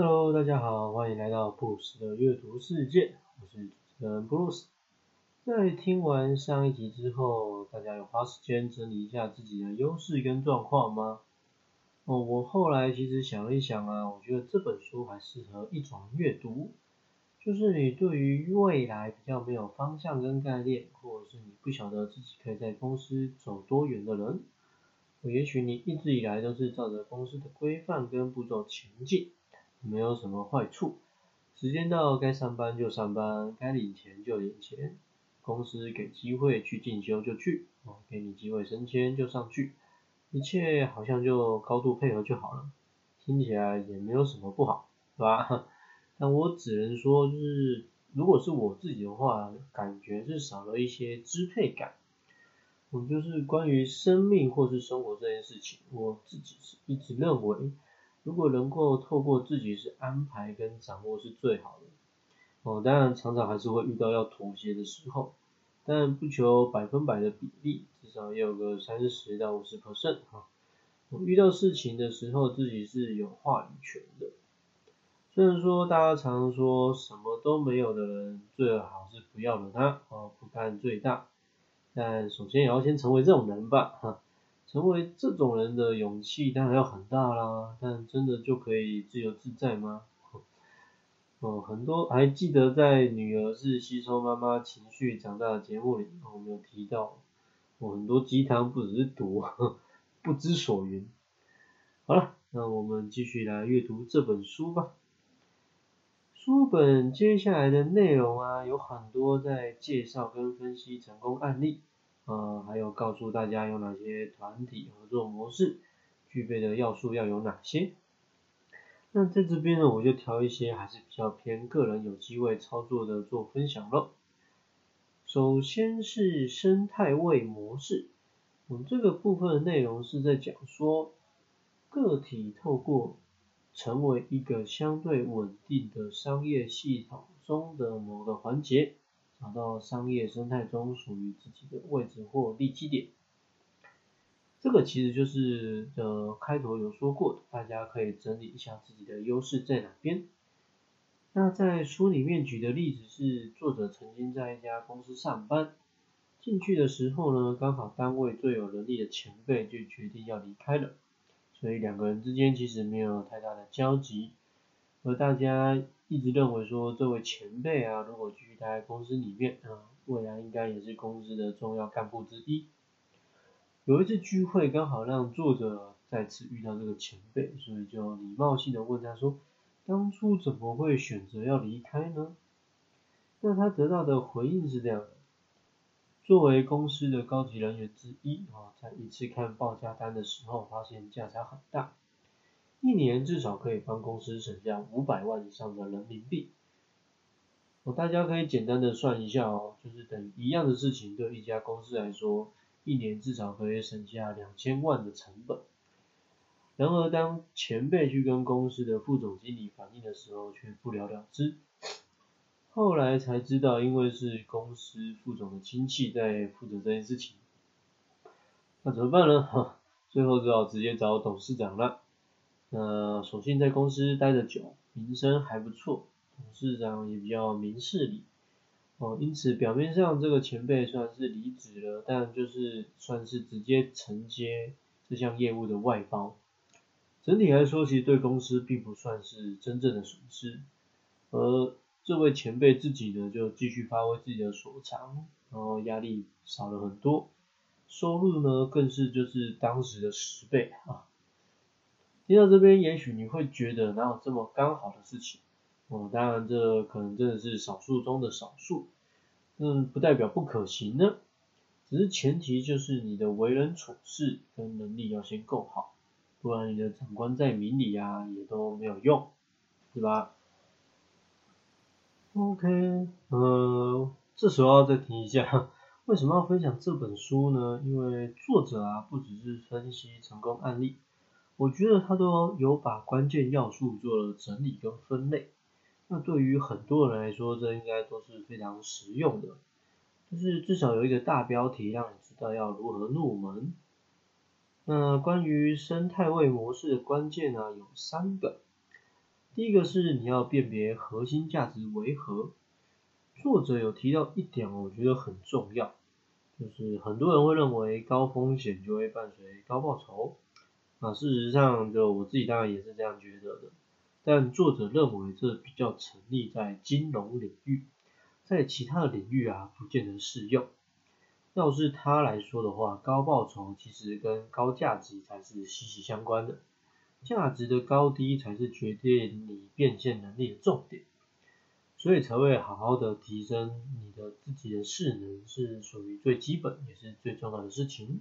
Hello，大家好，欢迎来到布鲁斯的阅读世界，我是主持人布鲁斯。在听完上一集之后，大家有花时间整理一下自己的优势跟状况吗？哦，我后来其实想了一想啊，我觉得这本书还适合一种阅读，就是你对于未来比较没有方向跟概念，或者是你不晓得自己可以在公司走多远的人，也许你一直以来都是照着公司的规范跟步骤前进，没有什么坏处，时间到该上班就上班，该领钱就领钱，公司给机会去进修就去，哦，给你机会升迁就上去。一切好像就高度配合就好了，听起来也没有什么不好，是吧？但我只能说，就是如果是我自己的话，感觉是少了一些支配感。我，就是关于生命或是生活这件事情，我自己是一直认为，如果能够透过自己是安排跟掌握是最好的。哦，当然常常还是会遇到要妥协的时候。但不求百分百的比例，至少要有个三十到五十 percent 哈。我遇到事情的时候，自己是有话语权的。虽然说大家常说什么都没有的人，最好是不要惹他哦，不干最大。但首先也要先成为这种人吧哈。成为这种人的勇气当然要很大啦，但真的就可以自由自在吗？哦，很多还记得在女儿是吸收妈妈情绪长大的节目里，我们有提到，我很多鸡汤不只是毒，不知所云。好了，那我们继续来阅读这本书吧。书本接下来的内容啊，有很多在介绍跟分析成功案例，呃，还有告诉大家有哪些团体合作模式，具备的要素要有哪些。那在这边呢，我就挑一些还是比较偏个人有机会操作的做分享了。首先是生态位模式，我们，这个部分的内容是在讲说，个体透过成为一个相对稳定的商业系统中的某个环节，找到商业生态中属于自己的位置或利基点。这个其实就是呃开头有说过的，大家可以整理一下自己的优势在哪边。那在书里面举的例子是，作者曾经在一家公司上班，进去的时候呢，刚好单位最有能力的前辈就决定要离开了，所以两个人之间其实没有太大的交集，而大家一直认为说这位前辈啊，如果继续待在公司里面啊，未来应该也是公司的重要干部之一。有一次聚会，刚好让作者再次遇到这个前辈，所以就礼貌性的问他说：“当初怎么会选择要离开呢？”那他得到的回应是这样的：作为公司的高级人员之一啊，在一次看报价单的时候，发现价差很大，一年至少可以帮公司省下五百万以上的人民币。哦，大家可以简单的算一下哦，就是等一样的事情，对一家公司来说。一年至少可以省下两千万的成本。然而，当前辈去跟公司的副总经理反映的时候，却不了了之。后来才知道，因为是公司副总的亲戚在负责这件事情。那怎么办呢？哈，最后只好直接找董事长了。那索性在公司待得久，名声还不错，董事长也比较明事理。哦，因此表面上这个前辈算是离职了，但就是算是直接承接这项业务的外包。整体来说，其实对公司并不算是真正的损失。而这位前辈自己呢，就继续发挥自己的所长，然后压力少了很多，收入呢更是就是当时的十倍啊。听到这边，也许你会觉得哪有这么刚好的事情？哦，当然，这可能真的是少数中的少数，嗯，不代表不可行呢。只是前提就是你的为人处事跟能力要先够好，不然你的长官在明里啊，也都没有用，对吧？OK，呃，这时候要再提一下，为什么要分享这本书呢？因为作者啊，不只是分析成功案例，我觉得他都有把关键要素做了整理跟分类。那对于很多人来说，这应该都是非常实用的，就是至少有一个大标题让你知道要如何入门。那关于生态位模式的关键呢，有三个。第一个是你要辨别核心价值为何。作者有提到一点，我觉得很重要，就是很多人会认为高风险就会伴随高报酬，啊，事实上就我自己当然也是这样觉得的，但作者认为这比较成立在金融领域，在其他的领域啊不见得适用。要是他来说的话，高报酬其实跟高价值才是息息相关的，价值的高低才是决定你变现能力的重点。所以才会好好的提升你的自己的势能，是属于最基本也是最重要的事情。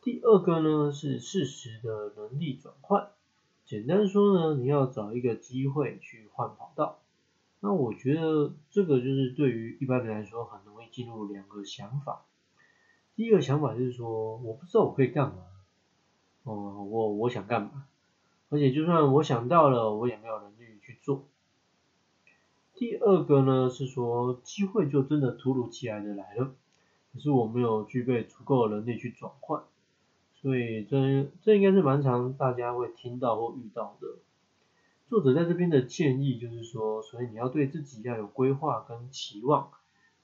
第二个呢是适时的能力转换，简单说呢，你要找一个机会去换跑道。那我觉得这个就是对于一般人来说很容易进入两个想法。第一个想法就是说，我不知道我可以干嘛，哦，我我想干嘛，而且就算我想到了，我也没有能力去做。第二个呢是说机会就真的突如其来的来了，可是我没有具备足够的能力去转换，所以这这应该是蛮常大家会听到或遇到的。作者在这边的建议就是说，所以你要对自己要有规划跟期望，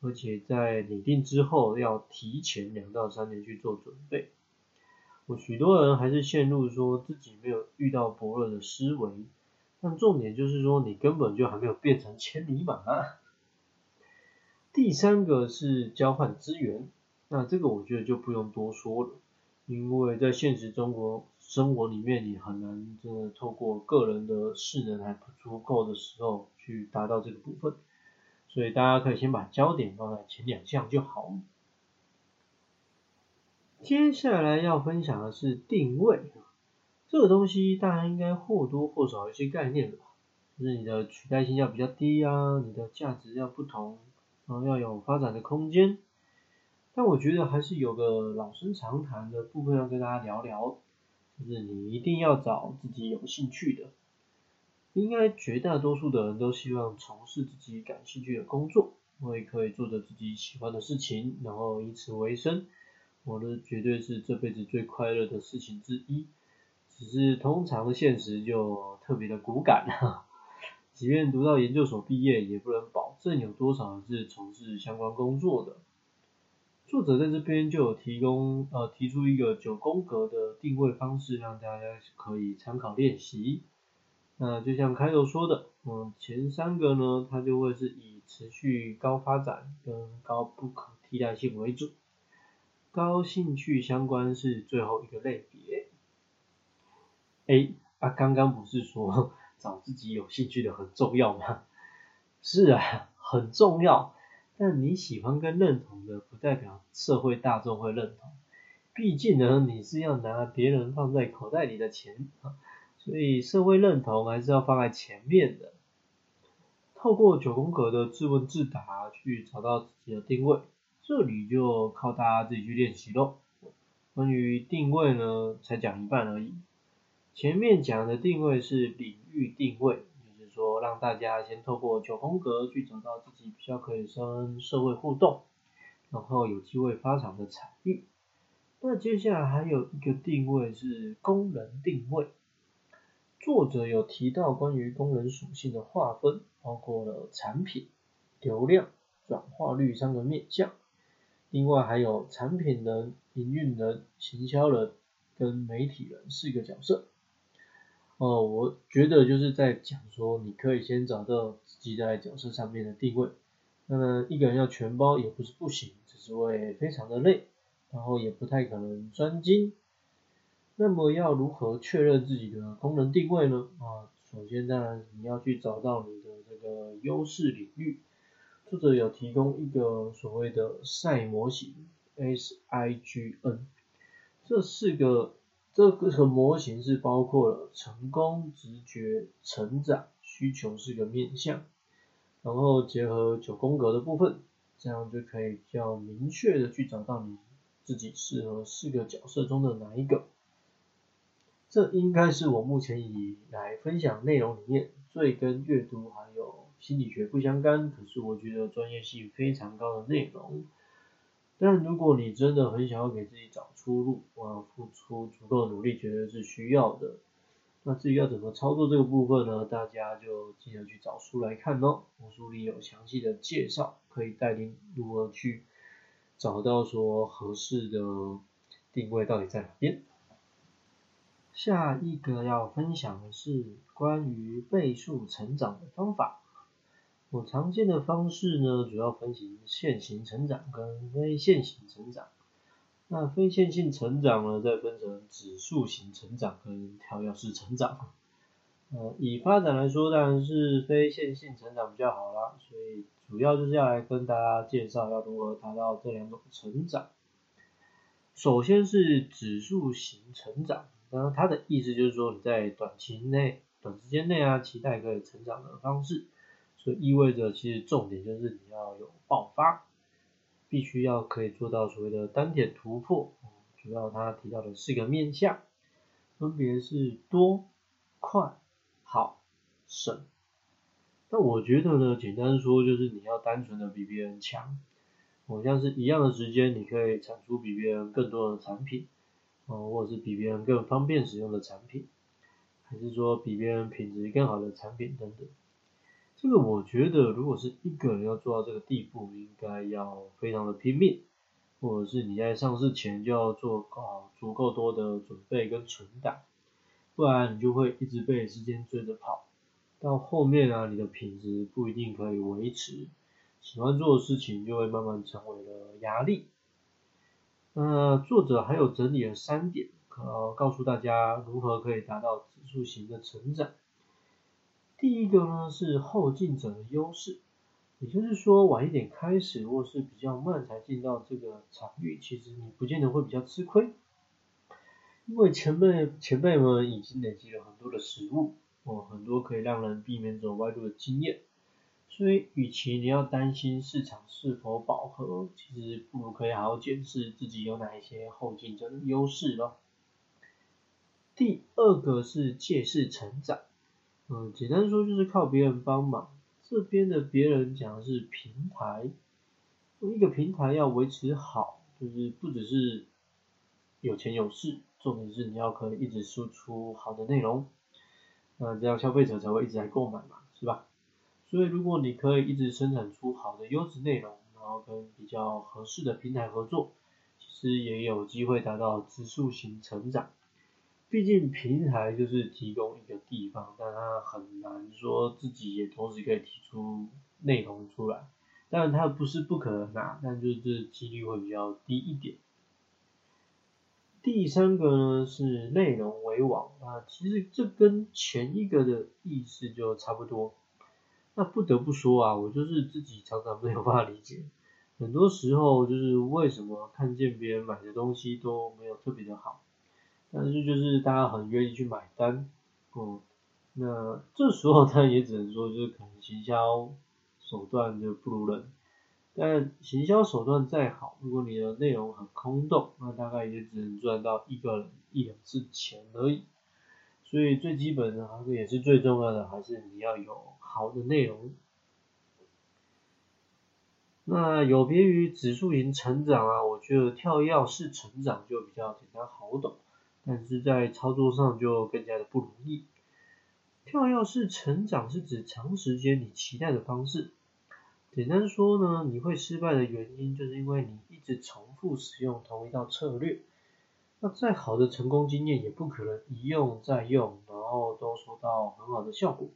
而且在拟定之后要提前两到三年去做准备。我许多人还是陷入说自己没有遇到伯乐的思维。但重点就是说，你根本就还没有变成千里马。第三个是交换资源，那这个我觉得就不用多说了，因为在现实中国生活里面，你很难真的透过个人的势能还不足够的时候去达到这个部分，所以大家可以先把焦点放在前两项就好。接下来要分享的是定位。这个东西大家应该或多或少有一些概念吧，就是你的取代性要比较低啊，你的价值要不同，然后要有发展的空间。但我觉得还是有个老生常谈的部分要跟大家聊聊，就是你一定要找自己有兴趣的。应该绝大多数的人都希望从事自己感兴趣的工作，因为可以做着自己喜欢的事情，然后以此为生。我的绝对是这辈子最快乐的事情之一。只是通常的现实就特别的骨感哈，即便读到研究所毕业，也不能保证有多少是从事相关工作的。作者在这边就有提供呃提出一个九宫格的定位方式，让大家可以参考练习。那就像开头说的，嗯，前三个呢，它就会是以持续高发展跟高不可替代性为主，高兴趣相关是最后一个类别。哎，啊，刚刚不是说 找自己有兴趣的很重要吗？是啊，很重要。但你喜欢跟认同的，不代表社会大众会认同。毕竟呢，你是要拿别人放在口袋里的钱啊，所以社会认同还是要放在前面的。透过九宫格的自问自答去找到自己的定位，这里就靠大家自己去练习喽。关于定位呢，才讲一半而已。前面讲的定位是领域定位，让大家先透过九宫格去找到自己比较可以跟社会互动，然后有机会发展的产业。那接下来还有一个定位是功能定位，作者有提到关于功能属性的划分，包括了产品、流量、转化率三个面向，另外还有产品人、营运人、行销人跟媒体人四个角色。哦，我觉得就是在讲说，你可以先找到自己在角色上面的定位。那么一个人要全包也不是不行，只是会非常的累，然后也不太可能专精。那么要如何确认自己的功能定位呢？啊，首先当然你要去找到你的这个优势领域。作者有提供一个所谓的赛模型 S I G N，这四个。这个模型是包括了成功、直觉、成长、需求四个面向，然后结合九宫格的部分，这样就可以比较明确的去找到你自己适合四个角色中的哪一个。这应该是我目前以来分享内容里面最跟阅读还有心理学不相干，可是我觉得专业性非常高的内容。但如果你真的很想要给自己找出路，我要付出足够的努力，绝对是需要的。那至于要怎么操作这个部分呢？大家就记得去找书来看哦，我书里有详细的介绍，可以带领如何去找到说合适的定位到底在哪边。下一个要分享的是关于倍数成长的方法。我常见的方式呢，主要分型线型成长跟非线型成长。那非线性成长呢，再分成指数型成长跟跳跃式成长。呃，以发展来说，当然是非线性成长比较好啦。所以主要就是要来跟大家介绍要如何达到这两种成长。首先是指数型成长，那它的意思就是说你在短期内、短时间内啊，期待可以成长的方式。所以意味着其实重点就是你要有爆发。必须要可以做到所谓的单点突破，主要他提到的四个面向，分别是多、快、好、省。那我觉得呢，简单说就是你要单纯的比别人强，好像是一样的时间，你可以产出比别人更多的产品，哦，或者是比别人更方便使用的产品，还是说比别人品质更好的产品等等。这个我觉得，如果是一个人要做到这个地步，应该要非常的拼命，或者是你在上市前就要做好足够多的准备跟存档，不然你就会一直被时间追着跑，到后面啊，你的品质不一定可以维持，喜欢做的事情就会慢慢成为了压力。那作者还有整理了三点，呃告诉大家如何可以达到指数型的成长。第一个呢是后进者的优势，也就是说晚一点开始或是比较慢才进到这个场域，其实你不见得会比较吃亏，因为前辈前辈们已经累积了很多的实物，哦，很多可以让人避免走歪路的经验，所以与其你要担心市场是否饱和，其实不如可以好好检视自己有哪一些后进者的优势咯。第二个是借势成长。嗯，简单说就是靠别人帮忙。这边的别人讲的是平台，一个平台要维持好，就是不只是有钱有势，重点是你要可以一直输出好的内容，那这样消费者才会一直来购买嘛，是吧？所以如果你可以一直生产出好的优质内容，然后跟比较合适的平台合作，其实也有机会达到指数型成长。毕竟平台就是提供一个地方，但它很难说自己也同时可以提出内容出来。当然它不是不可能啊，但就是几率会比较低一点。第三个呢是内容为王啊，其实这跟前一个的意思就差不多。那不得不说啊，我就是自己常常没有办法理解，很多时候就是为什么看见别人买的东西都没有特别的好。但是就是大家很愿意去买单，哦，那这时候他也只能说就是可能行销手段就不如人，但行销手段再好，如果你的内容很空洞，那大概也只能赚到一个人一两次钱而已。所以最基本的，还是也是最重要的，还是你要有好的内容。那有别于指数型成长啊，我觉得跳跃式成长就比较简单好懂。但是在操作上就更加的不容易。跳跃式成长是指长时间你期待的方式。简单说呢，你会失败的原因就是因为你一直重复使用同一套策略。那再好的成功经验也不可能一用再用，然后都收到很好的效果。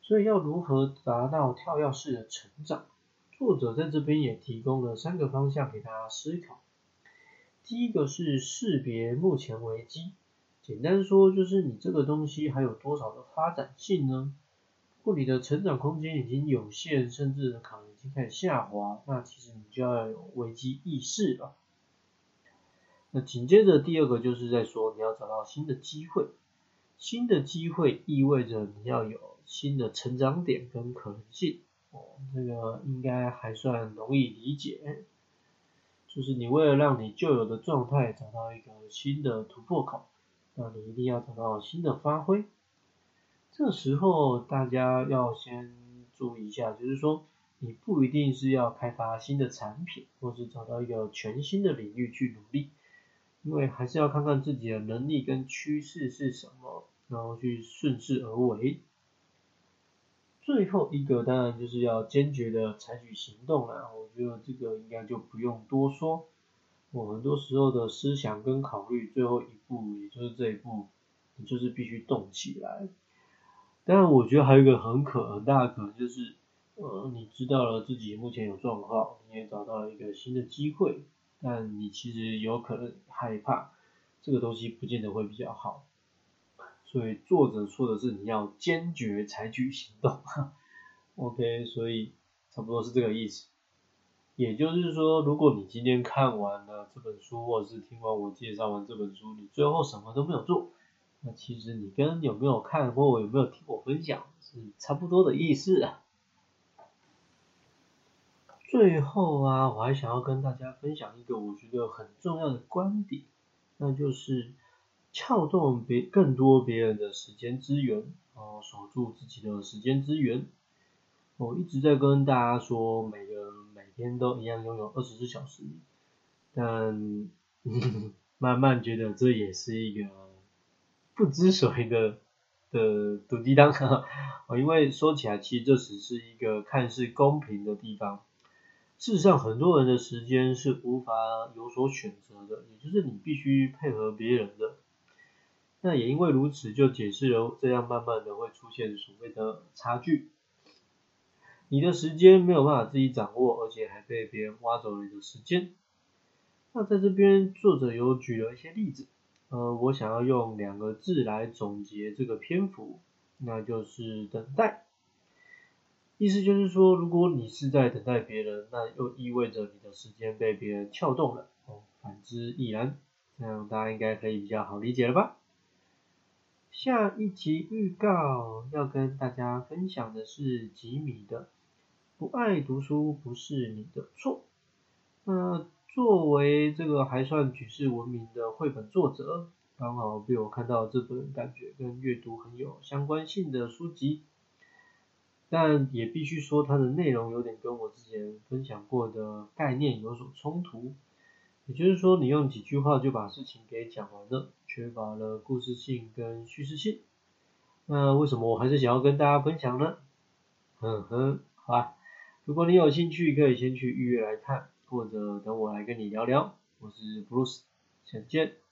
所以要如何达到跳跃式的成长？作者在这边也提供了三个方向给大家思考。第一个是识别目前危机，简单说就是你这个东西还有多少的发展性呢？如果你的成长空间已经有限，甚至可能已经开始下滑，那其实你就要有危机意识了。那紧接着第二个就是在说你要找到新的机会，新的机会意味着你要有新的成长点跟可能性。哦，这个应该还算容易理解。就是你为了让你旧有的状态找到一个新的突破口，那你一定要找到新的发挥。这时候大家要先注意一下，就是说你不一定是要开发新的产品，或是找到一个全新的领域去努力，因为还是要看看自己的能力跟趋势是什么，然后去顺势而为。最后一个当然就是要坚决的采取行动了，我觉得这个应该就不用多说。我很多时候的思想跟考虑，最后一步也就是这一步，你就是必须动起来。当然，我觉得还有一个很可很大的可能就是，呃，你知道了自己目前有状况，你也找到了一个新的机会，但你其实有可能害怕，这个东西不见得会比较好。所以作者说的是你要坚决采取行动，OK，所以差不多是这个意思。也就是说，如果你今天看完了这本书，或者是听完我介绍完这本书，你最后什么都没有做，那其实你跟有没有看或有没有听我分享是差不多的意思啊。最后啊，我还想要跟大家分享一个我觉得很重要的观点，那就是。撬动别更多别人的时间资源，哦，守住自己的时间资源。我一直在跟大家说，每个人每天都一样拥有二十四小时，但 慢慢觉得这也是一个不知所谓的的毒鸡汤。哦，因为说起来，其实这只是一个看似公平的地方。事实上，很多人的时间是无法有所选择的，也就是你必须配合别人的。那也因为如此，就解释了这样慢慢的会出现所谓的差距。你的时间没有办法自己掌握，而且还被别人挖走了你的时间。那在这边作者有举了一些例子，呃，我想要用两个字来总结这个篇幅，那就是等待。意思就是说，如果你是在等待别人，那又意味着你的时间被别人撬动了。哦，反之亦然。这样大家应该可以比较好理解了吧？下一集预告要跟大家分享的是吉米的《不爱读书不是你的错》。那作为这个还算举世闻名的绘本作者，刚好被我看到这本感觉跟阅读很有相关性的书籍，但也必须说它的内容有点跟我之前分享过的概念有所冲突。也就是说，你用几句话就把事情给讲完了，缺乏了故事性跟叙事性。那为什么我还是想要跟大家分享呢？嗯哼，好吧，如果你有兴趣，可以先去预约来看，或者等我来跟你聊聊。我是 Bruce，再见。